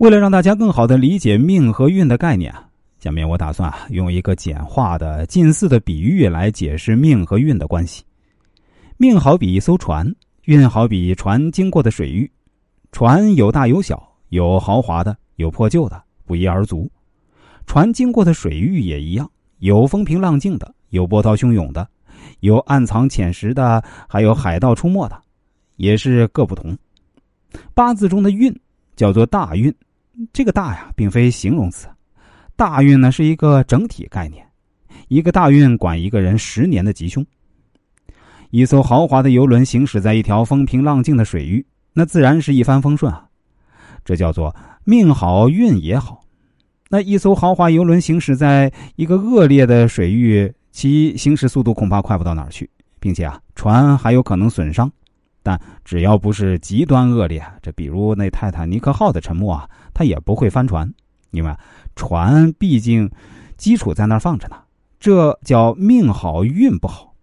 为了让大家更好的理解命和运的概念，下面我打算用一个简化的、近似的比喻来解释命和运的关系。命好比一艘船，运好比船经过的水域。船有大有小，有豪华的，有破旧的，不一而足。船经过的水域也一样，有风平浪静的，有波涛汹涌的，有暗藏潜石的，还有海盗出没的，也是各不同。八字中的运叫做大运，这个大呀，并非形容词，大运呢是一个整体概念，一个大运管一个人十年的吉凶。一艘豪华的游轮行驶在一条风平浪静的水域，那自然是一帆风顺啊，这叫做命好运也好。那一艘豪华游轮行驶在一个恶劣的水域，其行驶速度恐怕快不到哪儿去，并且啊，船还有可能损伤。但只要不是极端恶劣，这比如那泰坦尼克号的沉没啊，它也不会翻船，因为船毕竟基础在那儿放着呢。这叫命好运不好。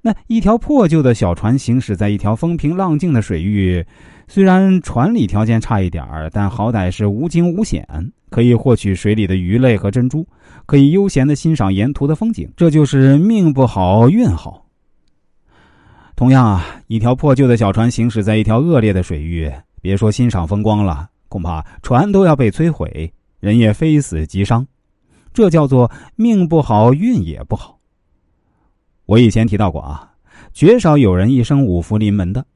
那一条破旧的小船行驶在一条风平浪静的水域，虽然船里条件差一点儿，但好歹是无惊无险。可以获取水里的鱼类和珍珠，可以悠闲的欣赏沿途的风景，这就是命不好运好。同样啊，一条破旧的小船行驶在一条恶劣的水域，别说欣赏风光了，恐怕船都要被摧毁，人也非死即伤。这叫做命不好运也不好。我以前提到过啊，绝少有人一生五福临门的。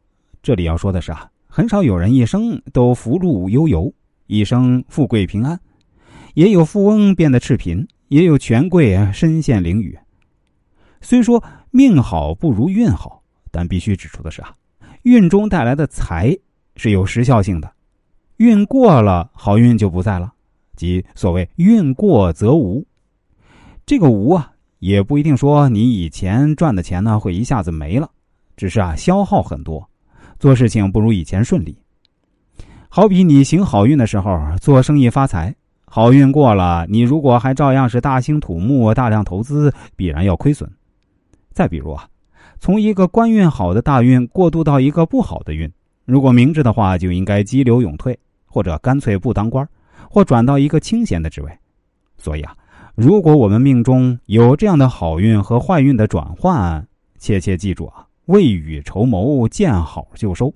这里要说的是啊，很少有人一生都福禄悠游。一生富贵平安，也有富翁变得赤贫，也有权贵身陷囹圄。虽说命好不如运好，但必须指出的是啊，运中带来的财是有时效性的，运过了，好运就不在了，即所谓运过则无。这个无啊，也不一定说你以前赚的钱呢会一下子没了，只是啊消耗很多，做事情不如以前顺利。好比你行好运的时候做生意发财，好运过了，你如果还照样是大兴土木、大量投资，必然要亏损。再比如啊，从一个官运好的大运过渡到一个不好的运，如果明智的话，就应该激流勇退，或者干脆不当官，或转到一个清闲的职位。所以啊，如果我们命中有这样的好运和坏运的转换，切切记住啊，未雨绸缪，见好就收。